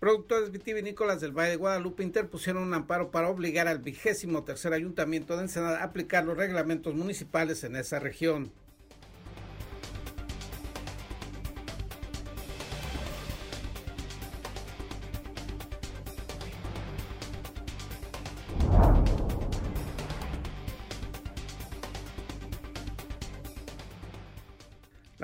Productores vitivinícolas del Valle de Guadalupe interpusieron un amparo para obligar al vigésimo tercer ayuntamiento de Ensenada a aplicar los reglamentos municipales en esa región.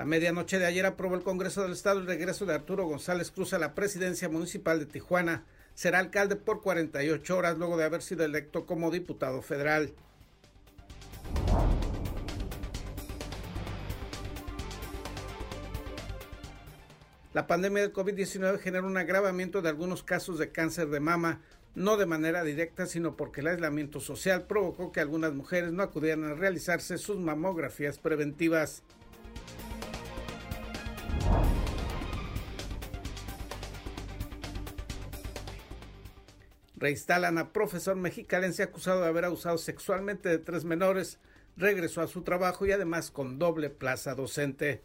Medianoche de ayer aprobó el Congreso del Estado el regreso de Arturo González Cruz a la presidencia municipal de Tijuana. Será alcalde por 48 horas luego de haber sido electo como diputado federal. La pandemia del COVID-19 genera un agravamiento de algunos casos de cáncer de mama, no de manera directa, sino porque el aislamiento social provocó que algunas mujeres no acudieran a realizarse sus mamografías preventivas. Reinstalan a profesor mexicalense acusado de haber abusado sexualmente de tres menores. Regresó a su trabajo y además con doble plaza docente.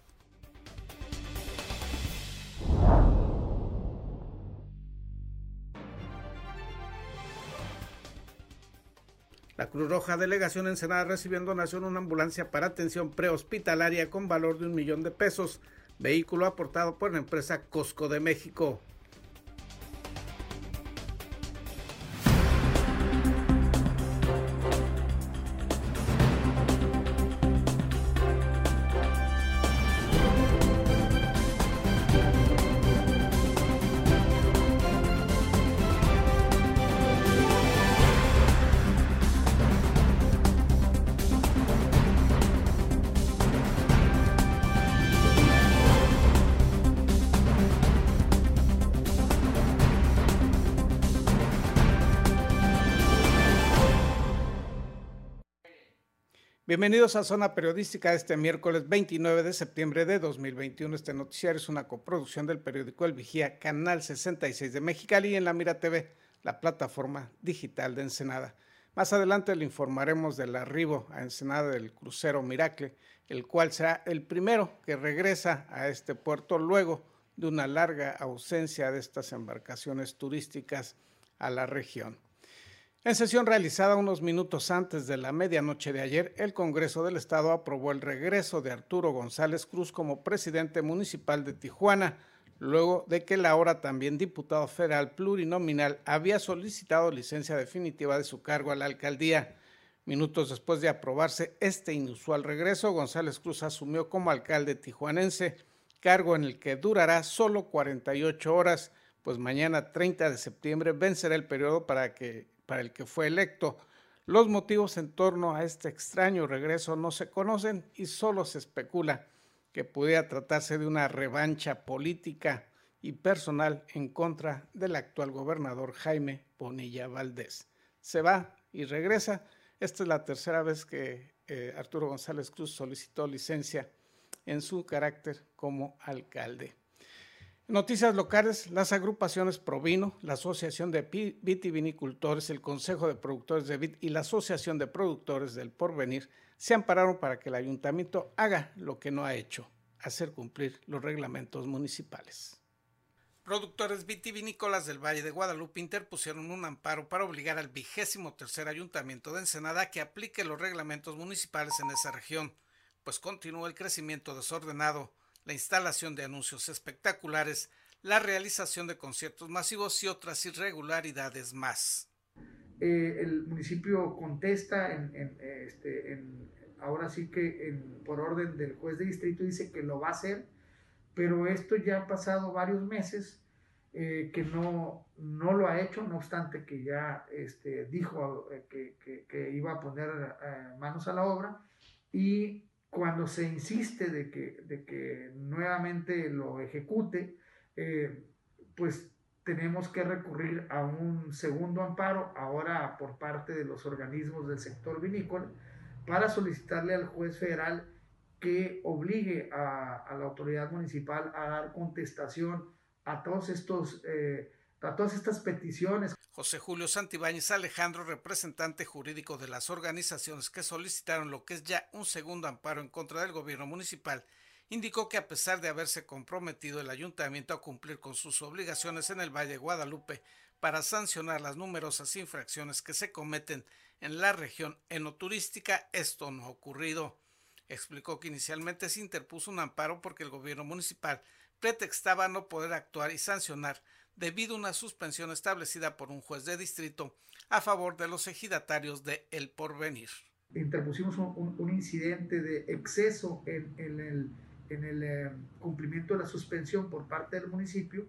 La Cruz Roja Delegación Ensenada recibió en donación una ambulancia para atención prehospitalaria con valor de un millón de pesos, vehículo aportado por la empresa Cosco de México. Bienvenidos a Zona Periodística este miércoles 29 de septiembre de 2021. Este noticiario es una coproducción del periódico El Vigía, Canal 66 de Mexicali y en La Mira TV, la plataforma digital de Ensenada. Más adelante le informaremos del arribo a Ensenada del crucero Miracle, el cual será el primero que regresa a este puerto luego de una larga ausencia de estas embarcaciones turísticas a la región. En sesión realizada unos minutos antes de la medianoche de ayer, el Congreso del Estado aprobó el regreso de Arturo González Cruz como presidente municipal de Tijuana, luego de que la ahora también diputado federal plurinominal había solicitado licencia definitiva de su cargo a la alcaldía. Minutos después de aprobarse este inusual regreso, González Cruz asumió como alcalde tijuanense, cargo en el que durará solo 48 horas, pues mañana 30 de septiembre vencerá el periodo para que para el que fue electo. Los motivos en torno a este extraño regreso no se conocen y solo se especula que pudiera tratarse de una revancha política y personal en contra del actual gobernador Jaime Bonilla Valdés. Se va y regresa. Esta es la tercera vez que eh, Arturo González Cruz solicitó licencia en su carácter como alcalde. Noticias locales, las agrupaciones Provino, la Asociación de Vitivinicultores, el Consejo de Productores de Vit y la Asociación de Productores del Porvenir se ampararon para que el ayuntamiento haga lo que no ha hecho, hacer cumplir los reglamentos municipales. Productores vitivinícolas del Valle de Guadalupe interpusieron un amparo para obligar al vigésimo tercer ayuntamiento de Ensenada que aplique los reglamentos municipales en esa región, pues continúa el crecimiento desordenado la instalación de anuncios espectaculares, la realización de conciertos masivos y otras irregularidades más. Eh, el municipio contesta, en, este, ahora sí que por orden del juez de distrito dice que lo va a hacer, pero esto ya ha pasado varios meses eh, que no, no lo ha hecho, no obstante que ya este, dijo eh, que, que, iba a poner manos a la obra y cuando se insiste de que, de que nuevamente lo ejecute, eh, pues tenemos que recurrir a un segundo amparo, ahora por parte de los organismos del sector vinícola, para solicitarle al juez federal que obligue a, la autoridad municipal a dar contestación a todos estos, eh, todas estas peticiones. José Julio Santibáñez Alejandro, representante jurídico de las organizaciones que solicitaron lo que es ya un segundo amparo en contra del gobierno municipal, indicó que a pesar de haberse comprometido el ayuntamiento a cumplir con sus obligaciones en el Valle de Guadalupe para sancionar las numerosas infracciones que se cometen en la región enoturística, esto no ha ocurrido. Explicó que inicialmente se interpuso un amparo porque el gobierno municipal pretextaba no poder actuar y sancionar debido a una suspensión establecida por un juez de distrito a favor de los ejidatarios de El Porvenir. Interpusimos un, incidente de exceso en el eh, cumplimiento de la suspensión por parte del municipio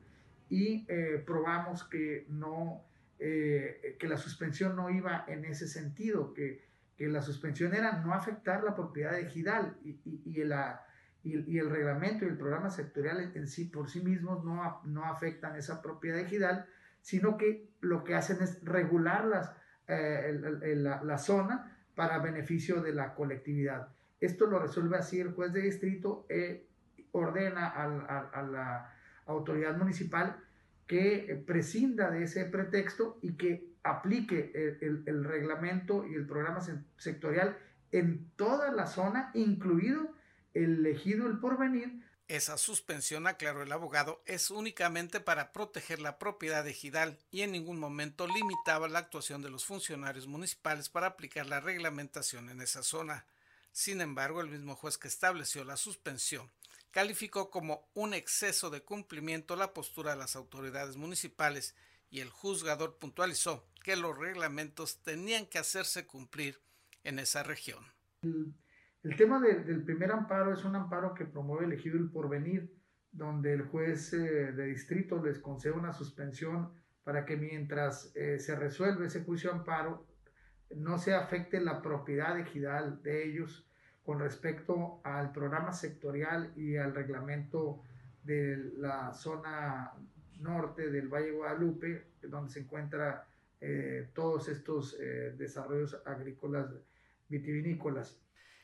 y eh, probamos que, no, eh, que la suspensión no iba en ese sentido, que, que, la suspensión era no afectar la propiedad de Gidal y, y, y, la, y, el reglamento y el programa sectorial en sí por sí mismos no, no afectan esa propiedad de Gidal, sino que lo que hacen es regular las, la, la zona para beneficio de la colectividad. Esto lo resuelve así el juez de distrito, e ordena a, la autoridad municipal que prescinda de ese pretexto y que aplique el, reglamento y el programa sectorial en toda la zona, incluido el elegido el porvenir. Esa suspensión, aclaró el abogado, es únicamente para proteger la propiedad de Gidal y en ningún momento limitaba la actuación de los funcionarios municipales para aplicar la reglamentación en esa zona. Sin embargo, el mismo juez que estableció la suspensión calificó como un exceso de cumplimiento la postura de las autoridades municipales y el juzgador puntualizó que los reglamentos tenían que hacerse cumplir en esa región. El, tema del primer amparo es un amparo que promueve elegido el porvenir, donde el juez eh, de distrito les concede una suspensión para que mientras eh, se resuelve ese juicio amparo, no se afecte la propiedad digital de ellos con respecto al programa sectorial y al reglamento de la zona norte del Valle Guadalupe, donde se encuentran eh, todos estos desarrollos agrícolas vitivinícolas.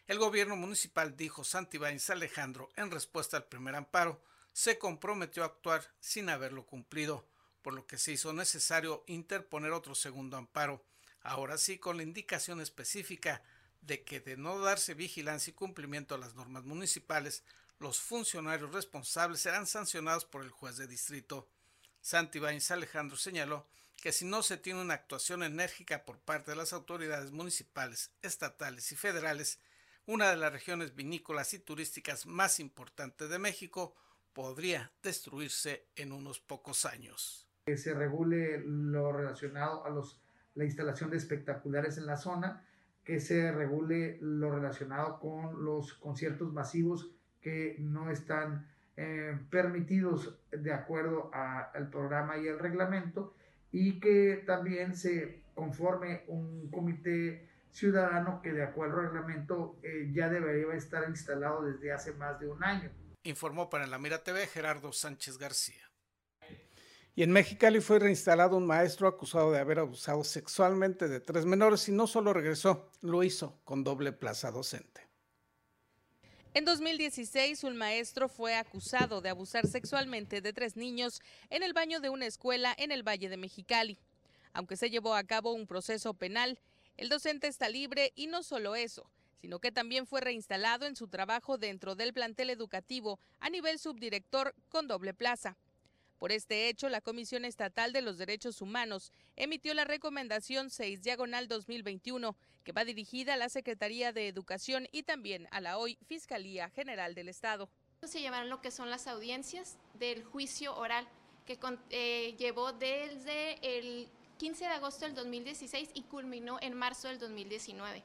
El gobierno municipal dijo Santibáñez Alejandro, en respuesta al primer amparo, se comprometió a actuar sin haberlo cumplido, por lo que se hizo necesario interponer otro segundo amparo ahora sí con la indicación específica de que de no darse vigilancia y cumplimiento a las normas municipales, los funcionarios responsables serán sancionados por el juez de distrito. Santibáñez Alejandro señaló que si no se tiene una actuación enérgica por parte de las autoridades municipales, estatales y federales, una de las regiones vinícolas y turísticas más importantes de México podría destruirse en unos pocos años. Que se regule lo relacionado a los la instalación de espectaculares en la zona, que se regule lo relacionado con los conciertos masivos que no están eh, permitidos de acuerdo al programa y el reglamento y que también se conforme un comité ciudadano que de acuerdo al reglamento eh, ya debería estar instalado desde hace más de un año. Informó para la Mira TV Gerardo Sánchez García. Y en Mexicali fue reinstalado un maestro acusado de haber abusado sexualmente de tres menores y no solo regresó, lo hizo con doble plaza docente. En 2016, un maestro fue acusado de abusar sexualmente de tres niños en el baño de una escuela en el Valle de Mexicali. Aunque se llevó a cabo un proceso penal, el docente está libre y no solo eso, sino que también fue reinstalado en su trabajo dentro del plantel educativo a nivel subdirector con doble plaza. Por este hecho, la Comisión Estatal de los Derechos Humanos emitió la recomendación 6 diagonal 2021, que va dirigida a la Secretaría de Educación y también a la hoy Fiscalía General del Estado. Se llevaron lo que son las audiencias del juicio oral, que eh, llevó desde el 15 de agosto del 2016 y culminó en marzo del 2019.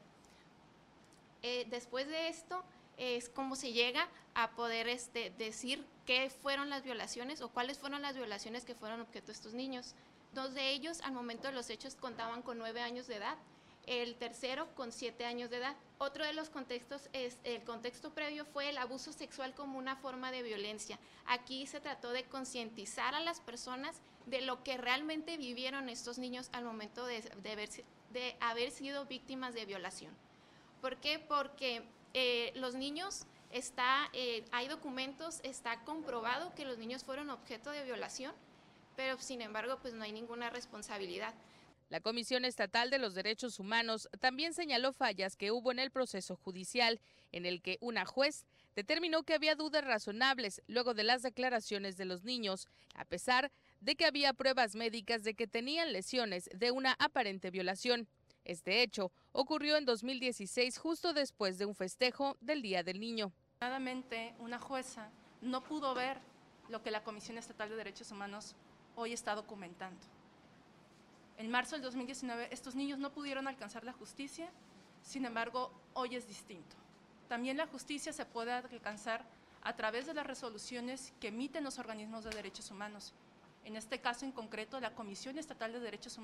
Eh, después de esto, es cómo se llega a poder este, decir qué fueron las violaciones o cuáles fueron las violaciones que fueron objeto de estos niños. Dos de ellos al momento de los hechos contaban con nueve años de edad, el tercero con siete años de edad. Otro de los contextos es el contexto previo fue el abuso sexual como una forma de violencia. Aquí se trató de concientizar a las personas de lo que realmente vivieron estos niños al momento de, haber sido víctimas de violación. ¿Por qué? Porque eh, los niños está, eh, hay documentos, está comprobado que los niños fueron objeto de violación, pero sin embargo, pues no hay ninguna responsabilidad. La Comisión Estatal de los Derechos Humanos también señaló fallas que hubo en el proceso judicial, en el que una juez determinó que había dudas razonables luego de las declaraciones de los niños, a pesar de que había pruebas médicas de que tenían lesiones de una aparente violación. Este hecho ocurrió en 2016 justo después de un festejo del Día del Niño. Una jueza no pudo ver lo que la Comisión Estatal de Derechos Humanos hoy está documentando. En marzo del 2019 estos niños no pudieron alcanzar la justicia, sin embargo hoy es distinto. También la justicia se puede alcanzar a través de las resoluciones que emiten los organismos de derechos humanos. En este caso en concreto, la Comisión Estatal de Derechos Humanos.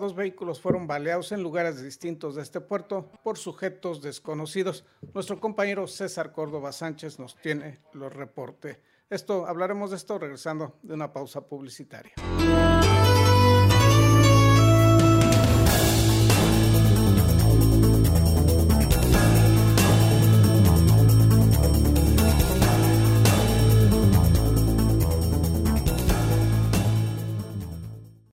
Dos vehículos fueron baleados en lugares distintos de este puerto por sujetos desconocidos. Nuestro compañero César Córdoba Sánchez nos tiene los reportes. Esto, hablaremos de esto regresando de una pausa publicitaria.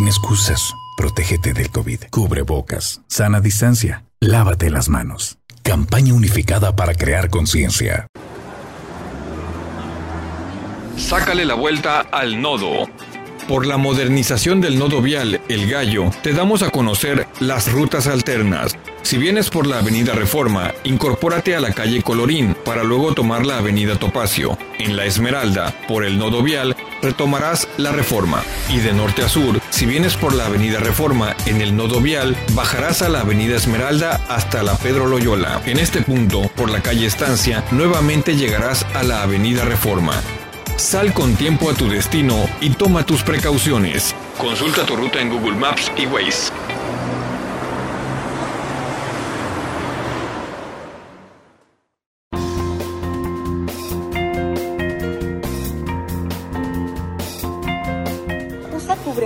Sin excusas, protégete del COVID. Cubre bocas, sana distancia, lávate las manos. Campaña unificada para crear conciencia. Sácale la vuelta al nodo. Por la modernización del nodo vial El Gallo, te damos a conocer las rutas alternas. Si vienes por la Avenida Reforma, incorpórate a la calle Colorín para luego tomar la Avenida Topacio. En la Esmeralda, por el nodo vial, retomarás la Reforma. Y de norte a sur, si vienes por la Avenida Reforma en el nodo vial, bajarás a la Avenida Esmeralda hasta la Pedro Loyola. En este punto, por la calle Estancia, nuevamente llegarás a la Avenida Reforma. Sal con tiempo a tu destino y toma tus precauciones. Consulta tu ruta en Google Maps y Waze.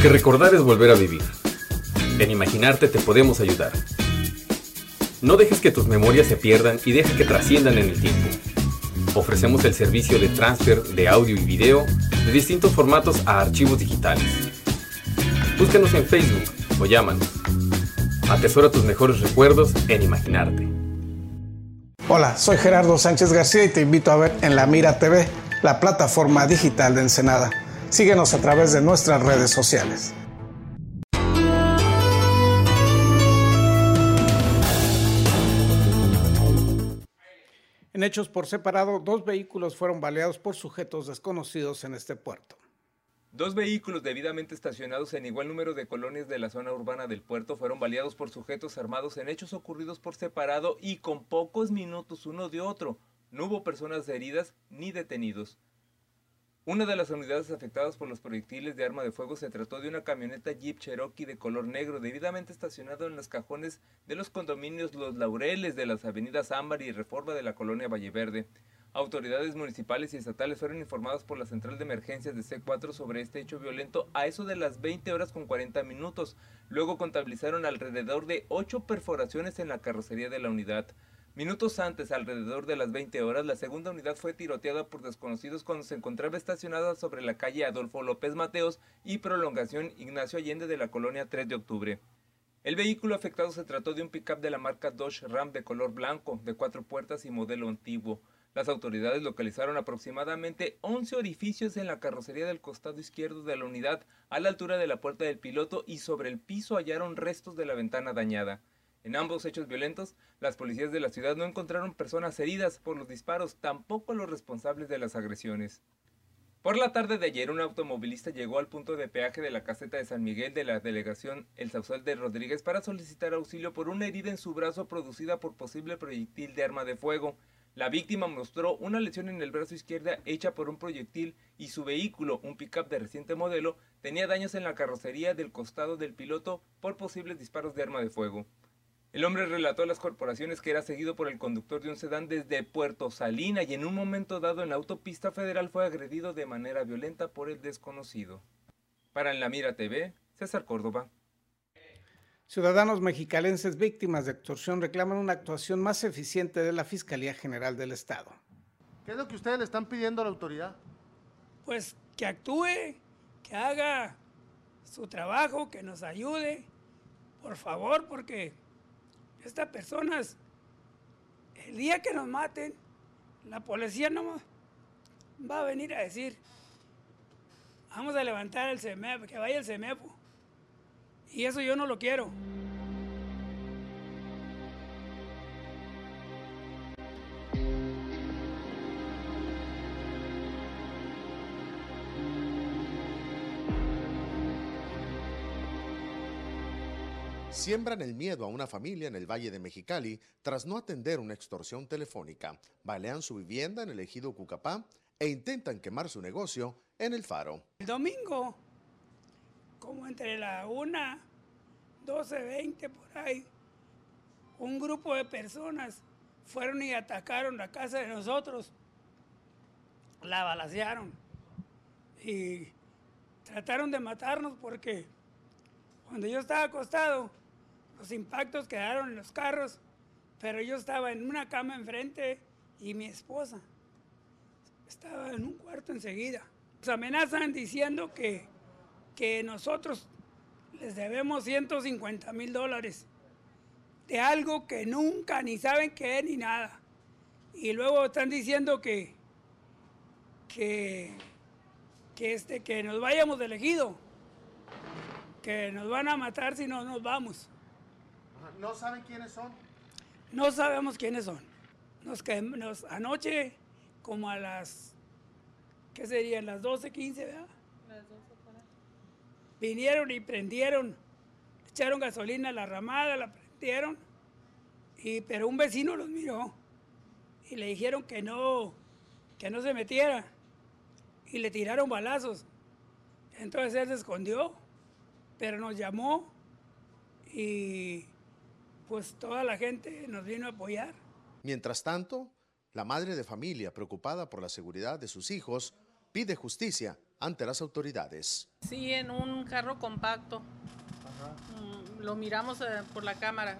Porque recordar es volver a vivir. En imaginarte te podemos ayudar. No dejes que tus memorias se pierdan y deja que trasciendan en el tiempo. Ofrecemos el servicio de transfer de audio y video de distintos formatos a archivos digitales. Búscanos en Facebook o llámanos. Atesora tus mejores recuerdos en imaginarte. Hola, soy Gerardo Sánchez García y te invito a ver en La Mira TV, la plataforma digital de Ensenada. Síguenos a través de nuestras redes sociales. En hechos por separado, dos vehículos fueron baleados por sujetos desconocidos en este puerto. Dos vehículos debidamente estacionados en igual número de colonias de la zona urbana del puerto fueron baleados por sujetos armados en hechos ocurridos por separado y con pocos minutos uno de otro. No hubo personas heridas ni detenidos. Una de las unidades afectadas por los proyectiles de arma de fuego se trató de una camioneta Jeep Cherokee de color negro debidamente estacionado en los cajones de los condominios Los Laureles de las avenidas Ámbar y Reforma de la colonia Valleverde. Autoridades municipales y estatales fueron informadas por la central de emergencias de C4 sobre este hecho violento a eso de las 20 horas con 40 minutos. Luego contabilizaron alrededor de 8 perforaciones en la carrocería de la unidad. Minutos antes, alrededor de las 20 horas, la segunda unidad fue tiroteada por desconocidos cuando se encontraba estacionada sobre la calle Adolfo López Mateos y prolongación Ignacio Allende de la colonia 3 de octubre. El vehículo afectado se trató de un pickup de la marca Dodge Ram de color blanco, de cuatro puertas y modelo antiguo. Las autoridades localizaron aproximadamente 11 orificios en la carrocería del costado izquierdo de la unidad, a la altura de la puerta del piloto y sobre el piso hallaron restos de la ventana dañada. En ambos hechos violentos, las policías de la ciudad no encontraron personas heridas por los disparos, tampoco los responsables de las agresiones. Por la tarde de ayer, un automovilista llegó al punto de peaje de la caseta de San Miguel de la delegación El Sausal de Rodríguez para solicitar auxilio por una herida en su brazo producida por posible proyectil de arma de fuego. La víctima mostró una lesión en el brazo izquierdo hecha por un proyectil y su vehículo, un pickup de reciente modelo, tenía daños en la carrocería del costado del piloto por posibles disparos de arma de fuego. El hombre relató a las corporaciones que era seguido por el conductor de un sedán desde Puerto Salina y en un momento dado en la autopista federal fue agredido de manera violenta por el desconocido. Para En la Mira TV, César Córdoba. Ciudadanos mexicalenses víctimas de extorsión reclaman una actuación más eficiente de la Fiscalía General del Estado. ¿Qué es lo que ustedes le están pidiendo a la autoridad? Pues que actúe, que haga su trabajo, que nos ayude, por favor, porque estas personas, el día que nos maten, la policía no va a venir a decir, vamos a levantar el CEMEP, que vaya el CEMEPO. Y eso yo no lo quiero. Siembran el miedo a una familia en el Valle de Mexicali tras no atender una extorsión telefónica. Balean su vivienda en el ejido Cucapá e intentan quemar su negocio en el Faro. El domingo, como entre la 1, 12, 20 por ahí, un grupo de personas fueron y atacaron la casa de nosotros, la balacearon y trataron de matarnos porque cuando yo estaba acostado, los impactos quedaron en los carros, pero yo estaba en una cama enfrente y mi esposa estaba en un cuarto enseguida. Nos amenazan diciendo que, que nosotros les debemos 150 mil dólares de algo que nunca ni saben qué es ni nada. Y luego están diciendo que, que, que, este, que nos vayamos de elegido, que nos van a matar si no nos vamos. ¿No saben quiénes son? No sabemos quiénes son. Nos, nos anoche, como a las, ¿qué serían? Las 12, 15, ¿verdad? Las 12 para. Vinieron y prendieron, echaron gasolina a la ramada, la prendieron, y, pero un vecino los miró y le dijeron que no, que no se metiera y le tiraron balazos. Entonces él se escondió, pero nos llamó y pues toda la gente nos vino a apoyar. Mientras tanto, la madre de familia, preocupada por la seguridad de sus hijos, pide justicia ante las autoridades. Sí, en un carro compacto. Mm, Lo miramos eh, por la cámara,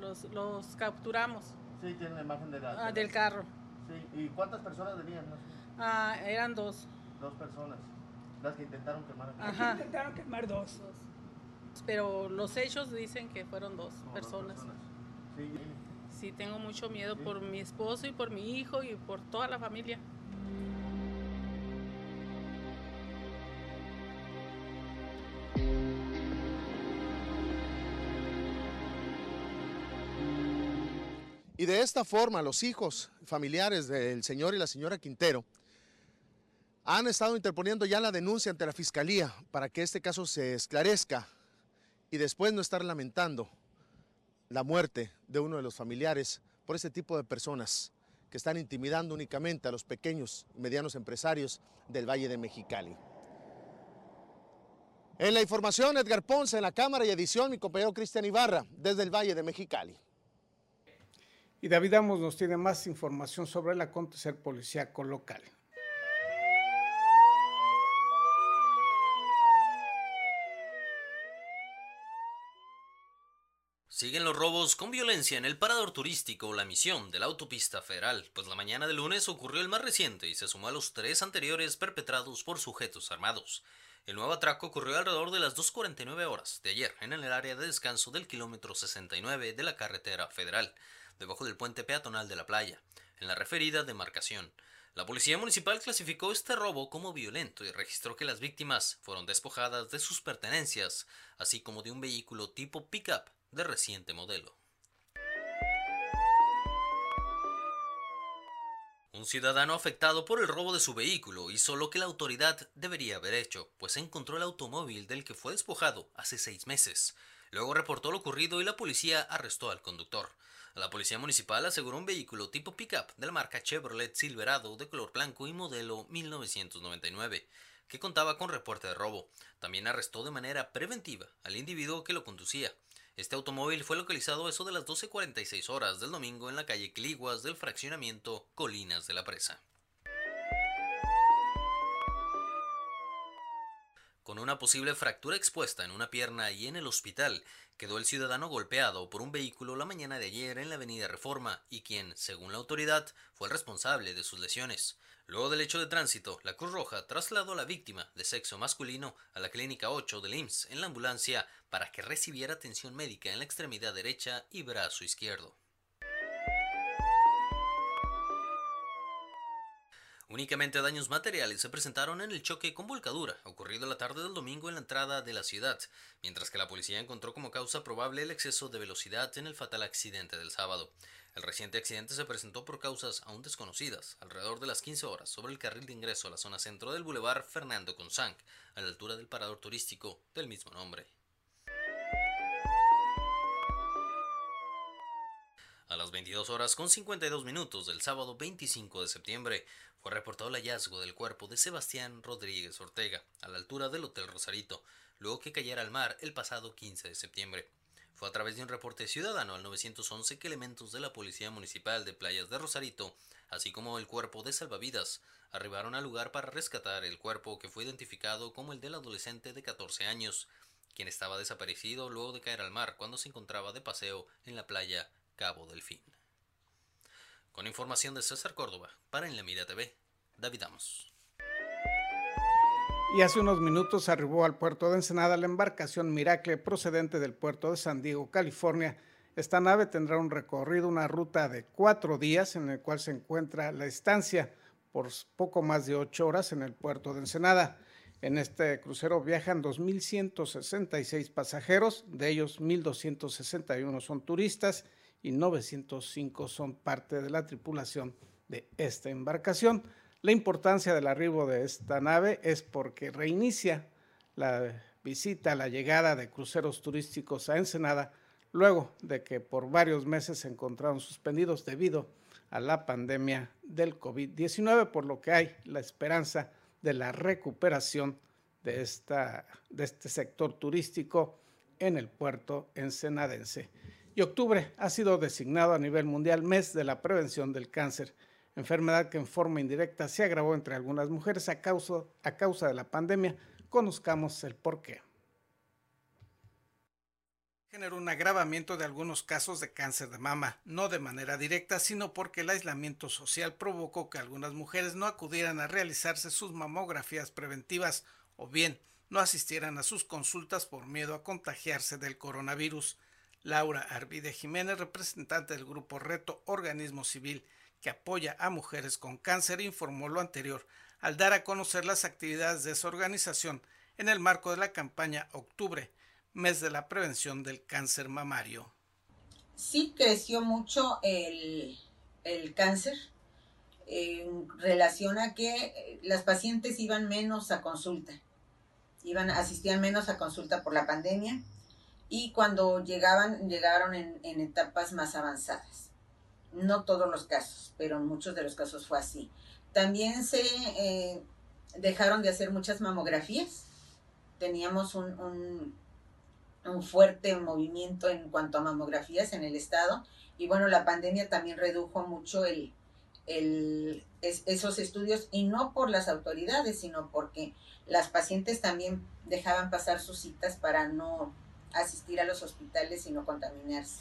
los, los capturamos. Sí, tienen la imagen de la- Ah, de del carro. Sí, ¿y cuántas personas venían? Ah, eran dos. Dos personas, las que intentaron quemar. Ajá. Intentaron quemar dos. Pero los hechos dicen que fueron dos personas. Sí, tengo mucho miedo por mi esposo y por mi hijo y por toda la familia. Y de esta forma los hijos familiares del señor y la señora Quintero han estado interponiendo ya la denuncia ante la fiscalía para que este caso se esclarezca y después no estar lamentando la muerte de uno de los familiares por este tipo de personas que están intimidando únicamente a los pequeños y medianos empresarios del Valle de Mexicali. En la información, Edgar Ponce, en la cámara y edición, mi compañero Cristian Ibarra, desde el Valle de Mexicali. Y David Amos nos tiene más información sobre el acontecer policíaco local. Siguen los robos con violencia en el parador turístico La Misión de la autopista federal, pues la mañana del lunes ocurrió el más reciente y se sumó a los tres anteriores perpetrados por sujetos armados. El nuevo atraco ocurrió alrededor de las 2.49 horas de ayer en el área de descanso del kilómetro 69 de la carretera federal debajo del puente peatonal de la playa, en la referida demarcación. La policía municipal clasificó este robo como violento y registró que las víctimas fueron despojadas de sus pertenencias, así como de un vehículo tipo pickup de reciente modelo. Un ciudadano afectado por el robo de su vehículo hizo lo que la autoridad debería haber hecho, pues encontró el automóvil del que fue despojado hace seis meses. Luego reportó lo ocurrido y la policía arrestó al conductor. La policía municipal aseguró un vehículo tipo pickup de la marca Chevrolet Silverado de color blanco y modelo 1999, que contaba con reporte de robo. También arrestó de manera preventiva al individuo que lo conducía. Este automóvil fue localizado eso de las 12.46 horas del domingo en la calle Cliguas del fraccionamiento Colinas de la Presa. Con una posible fractura expuesta en una pierna y en el hospital, quedó el ciudadano golpeado por un vehículo la mañana de ayer en la avenida Reforma y quien, según la autoridad, fue el responsable de sus lesiones. Luego del hecho de tránsito, la Cruz Roja trasladó a la víctima de sexo masculino a la clínica 8 del IMSS en la ambulancia para que recibiera atención médica en la extremidad derecha y brazo izquierdo. Únicamente daños materiales se presentaron en el choque con volcadura ocurrido la tarde del domingo en la entrada de la ciudad, mientras que la policía encontró como causa probable el exceso de velocidad en el fatal accidente del sábado. El reciente accidente se presentó por causas aún desconocidas, alrededor de las 15 horas, sobre el carril de ingreso a la zona centro del Boulevard Fernando Consang, a la altura del parador turístico del mismo nombre. A las 22 horas con 52 minutos del sábado 25 de septiembre fue reportado el hallazgo del cuerpo de Sebastián Rodríguez Ortega a la altura del Hotel Rosarito, luego que cayera al mar el pasado 15 de septiembre. Fue a través de un reporte ciudadano al 911 que elementos de la Policía Municipal de Playas de Rosarito, así como el cuerpo de salvavidas, arribaron al lugar para rescatar el cuerpo que fue identificado como el del adolescente de 14 años, quien estaba desaparecido luego de caer al mar cuando se encontraba de paseo en la playa Cabo Delfín. Con información de César Córdoba, para En la Mira TV, David Amos. Y hace unos minutos arribó al puerto de Ensenada la embarcación Miracle procedente del puerto de San Diego, California. Esta nave tendrá un recorrido, una ruta de cuatro días en el cual se encuentra la estancia por poco más de ocho horas en el puerto de Ensenada. En este crucero viajan 2.166 pasajeros, de ellos 1.261 son turistas y 905 son parte de la tripulación de esta embarcación. La importancia del arribo de esta nave es porque reinicia la visita, la llegada de cruceros turísticos a Ensenada, luego de que por varios meses se encontraron suspendidos debido a la pandemia del COVID-19, por lo que hay la esperanza de la recuperación de, esta, de este sector turístico en el puerto ensenadense y octubre ha sido designado a nivel mundial mes de la prevención del cáncer, enfermedad que en forma indirecta se agravó entre algunas mujeres a causa, a causa de la pandemia. Conozcamos el porqué. Generó un agravamiento de algunos casos de cáncer de mama, no de manera directa, sino porque el aislamiento social provocó que algunas mujeres no acudieran a realizarse sus mamografías preventivas o bien no asistieran a sus consultas por miedo a contagiarse del coronavirus. Laura Arvide Jiménez, representante del Grupo Reto Organismo Civil que apoya a mujeres con cáncer, informó lo anterior al dar a conocer las actividades de esa organización en el marco de la campaña Octubre, mes de la prevención del cáncer mamario. Sí creció mucho el, cáncer en relación a que las pacientes iban menos a consulta, iban, asistían menos a consulta por la pandemia y cuando llegaban, llegaron en, etapas más avanzadas. No todos los casos, pero en muchos de los casos fue así. También se eh, dejaron de hacer muchas mamografías. Teníamos un, un, fuerte movimiento en cuanto a mamografías en el estado. Y bueno, la pandemia también redujo mucho el, el, esos estudios y no por las autoridades, sino porque las pacientes también dejaban pasar sus citas para no asistir a los hospitales y no contaminarse.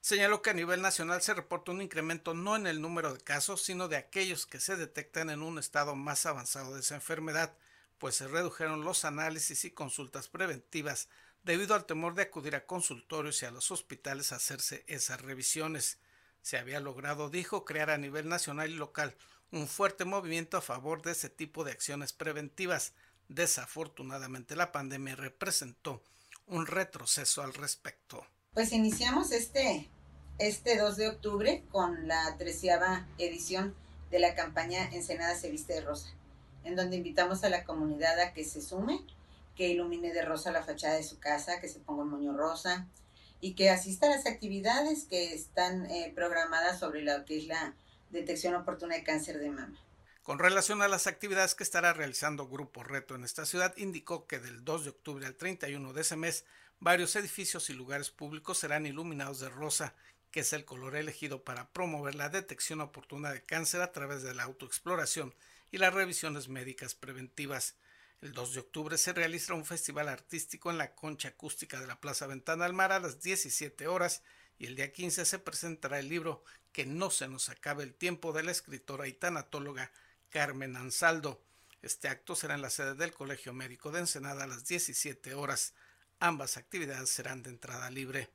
Señaló que a nivel nacional se reporta un incremento no en el número de casos, sino de aquellos que se detectan en un estado más avanzado de esa enfermedad, pues se redujeron los análisis y consultas preventivas debido al temor de acudir a consultorios y a los hospitales a hacerse esas revisiones. Se había logrado, dijo, crear a nivel nacional y local un fuerte movimiento a favor de ese tipo de acciones preventivas. Desafortunadamente la pandemia representó un retroceso al respecto. Pues iniciamos este, este 2 de octubre con la treceava edición de la campaña Ensenada se viste de rosa, en donde invitamos a la comunidad a que se sume, que ilumine de rosa la fachada de su casa, que se ponga un moño rosa y que asista a las actividades que están eh, programadas sobre la detección oportuna de cáncer de mama. Con relación a las actividades que estará realizando Grupo Reto en esta ciudad, indicó que del 2 de octubre al 31 de ese mes Varios edificios y lugares públicos serán iluminados de rosa, que es el color elegido para promover la detección oportuna de cáncer a través de la autoexploración y las revisiones médicas preventivas. El 2 de octubre se realizará un festival artístico en la concha acústica de la Plaza Ventana al Mar a las 17 horas y el día 15 se presentará el libro Que no se nos acabe el tiempo de la escritora y tanatóloga Carmen Ansaldo. Este acto será en la sede del Colegio Médico de Ensenada a las 17 horas. Ambas actividades serán de entrada libre.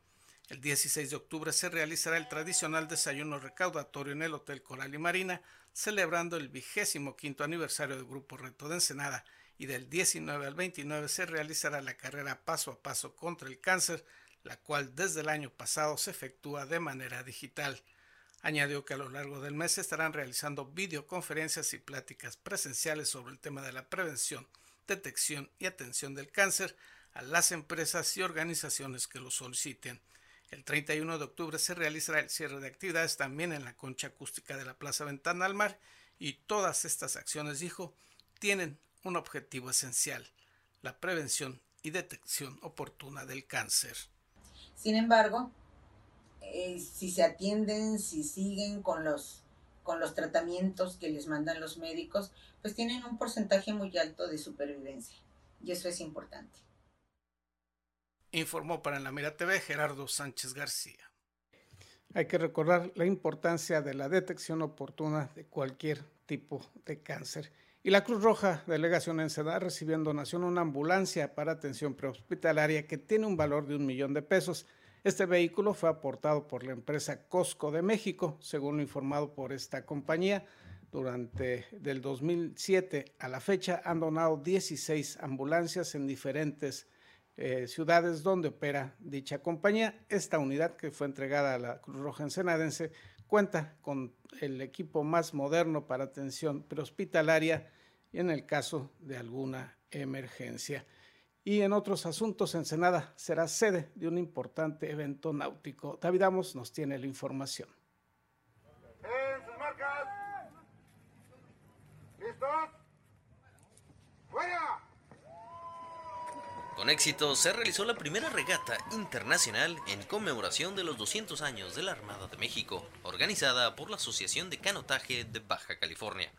El 16 de octubre se realizará el tradicional desayuno recaudatorio en el Hotel Coral y Marina, celebrando el vigésimo quinto aniversario del Grupo Reto de Ensenada, y del 19 al 29 se realizará la carrera paso a paso contra el cáncer, la cual desde el año pasado se efectúa de manera digital. Añadió que a lo largo del mes estarán realizando videoconferencias y pláticas presenciales sobre el tema de la prevención, detección y atención del cáncer, a las empresas y organizaciones que lo soliciten. El 31 de octubre se realizará el cierre de actividades también en la concha acústica de la Plaza Ventana al Mar y todas estas acciones, dijo, tienen un objetivo esencial, la prevención y detección oportuna del cáncer. Sin embargo, eh, si se atienden, si siguen con los, con los tratamientos que les mandan los médicos, pues tienen un porcentaje muy alto de supervivencia y eso es importante informó para la Mira TV Gerardo Sánchez García. Hay que recordar la importancia de la detección oportuna de cualquier tipo de cáncer. Y la Cruz Roja, delegación en Seda, recibió en donación una ambulancia para atención prehospitalaria que tiene un valor de un millón de pesos. Este vehículo fue aportado por la empresa Cosco de México, según lo informado por esta compañía. Durante del 2007 a la fecha han donado 16 ambulancias en diferentes eh, ciudades donde opera dicha compañía. Esta unidad que fue entregada a la Cruz Roja Ensenadense cuenta con el equipo más moderno para atención prehospitalaria en el caso de alguna emergencia. Y en otros asuntos, Ensenada será sede de un importante evento náutico. David Amos nos tiene la información. Con éxito se realizó la primera regata internacional en conmemoración de los 200 años de la Armada de México, organizada por la Asociación de Canotaje de Baja California.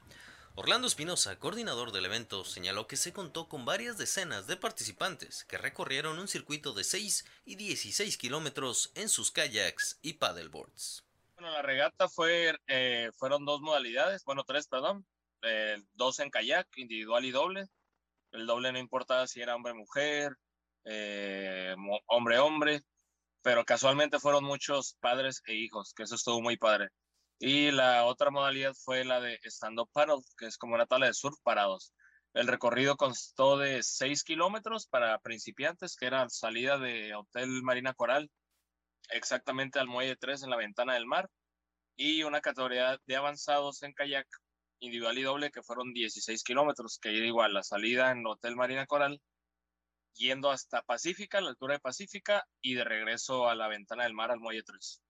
Orlando Espinosa, coordinador del evento, señaló que se contó con varias decenas de participantes que recorrieron un circuito de 6 y 16 kilómetros en sus kayaks y paddleboards. Bueno, la regata fue, eh, fueron dos modalidades, bueno, tres, perdón, eh, dos en kayak, individual y doble, El doble no importaba si era hombre-mujer, eh, hombre-hombre, pero casualmente fueron muchos padres e hijos, que eso estuvo muy padre. Y la otra modalidad fue la de stand-up paddle, que es como una tabla de surf parados. El recorrido constó de 6 kilómetros para principiantes, que era salida de Hotel Marina Coral, exactamente al muelle 3 en la ventana del mar, y una categoría de avanzados en kayak individual y doble, que fueron 16 kilómetros, que era igual la salida en Hotel Marina Coral, yendo hasta Pacífica, la altura de Pacífica, y de regreso a la ventana del mar al muelle 3.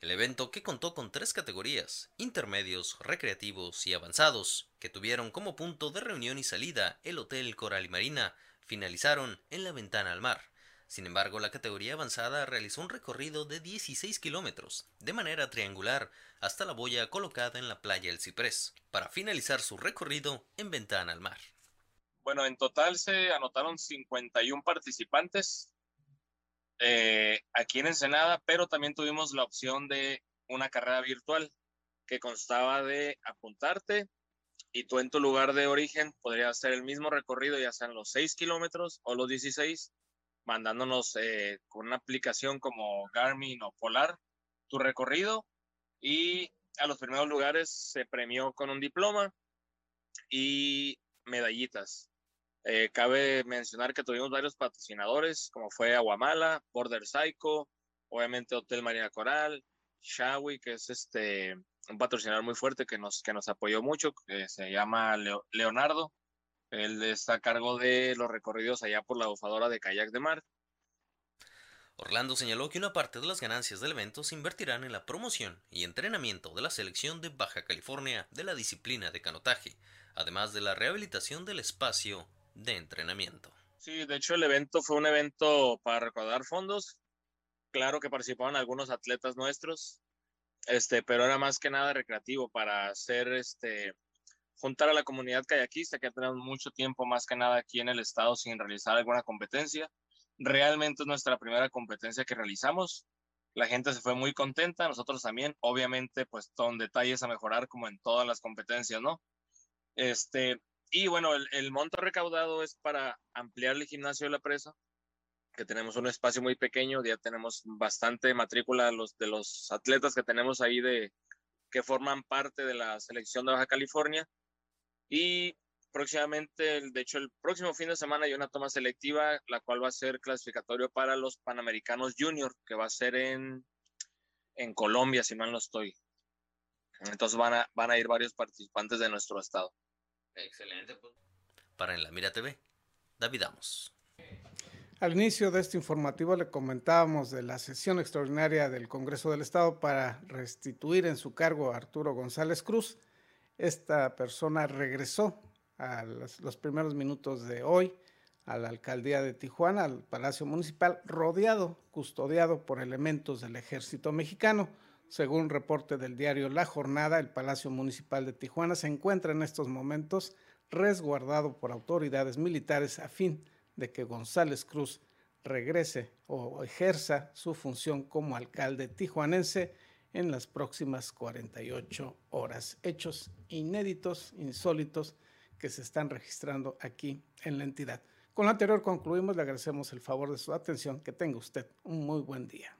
El evento, que contó con tres categorías, intermedios, recreativos y avanzados, que tuvieron como punto de reunión y salida el Hotel Coral y Marina, finalizaron en la ventana al mar. Sin embargo, la categoría avanzada realizó un recorrido de 16 kilómetros, de manera triangular, hasta la boya colocada en la playa El Ciprés, para finalizar su recorrido en ventana al mar. Bueno, en total se anotaron 51 participantes, eh, aquí en Ensenada, pero también tuvimos la opción de una carrera virtual que constaba de apuntarte y tú en tu lugar de origen podrías hacer el mismo recorrido, ya sean los 6 kilómetros o los 16, mandándonos eh, con una aplicación como Garmin o Polar tu recorrido y a los primeros lugares se premió con un diploma y medallitas. Eh, cabe mencionar que tuvimos varios patrocinadores, como fue Aguamala, Border Psycho, obviamente Hotel Marina Coral, Shawi, que es este un patrocinador muy fuerte que nos, que nos apoyó mucho, que se llama Leonardo. Él está a cargo de los recorridos allá por la bufadora de kayak de mar. Orlando señaló que una parte de las ganancias del evento se invertirán en la promoción y entrenamiento de la selección de Baja California de la disciplina de canotaje, además de la rehabilitación del espacio de entrenamiento. Sí, de hecho el evento fue un evento para recaudar fondos. Claro que participaban algunos atletas nuestros, este, pero era más que nada recreativo para hacer este juntar a la comunidad kayakista que ha tenido mucho tiempo más que nada aquí en el estado sin realizar alguna competencia. Realmente es nuestra primera competencia que realizamos. La gente se fue muy contenta, nosotros también. Obviamente, pues son detalles a mejorar como en todas las competencias, ¿no? Este, y bueno, el, monto recaudado es para ampliar el gimnasio de la presa, que tenemos un espacio muy pequeño, ya tenemos bastante matrícula los, de los atletas que tenemos ahí de, que forman parte de la selección de Baja California. Y próximamente, de hecho, el próximo fin de semana hay una toma selectiva, la cual va a ser clasificatorio para los Panamericanos Junior, que va a ser en, en Colombia, si mal no estoy. Entonces van a, van a ir varios participantes de nuestro estado. Excelente. Pues. Para En la Mira TV, David Amos. Al inicio de este informativo le comentábamos de la sesión extraordinaria del Congreso del Estado para restituir en su cargo a Arturo González Cruz. Esta persona regresó a los, los primeros minutos de hoy a la alcaldía de Tijuana, al Palacio Municipal, rodeado, custodiado por elementos del ejército mexicano. Según un reporte del diario La Jornada, el Palacio Municipal de Tijuana se encuentra en estos momentos resguardado por autoridades militares a fin de que González Cruz regrese o ejerza su función como alcalde tijuanense en las próximas 48 horas. Hechos inéditos, insólitos, que se están registrando aquí en la entidad. Con lo anterior concluimos, le agradecemos el favor de su atención, que tenga usted un muy buen día.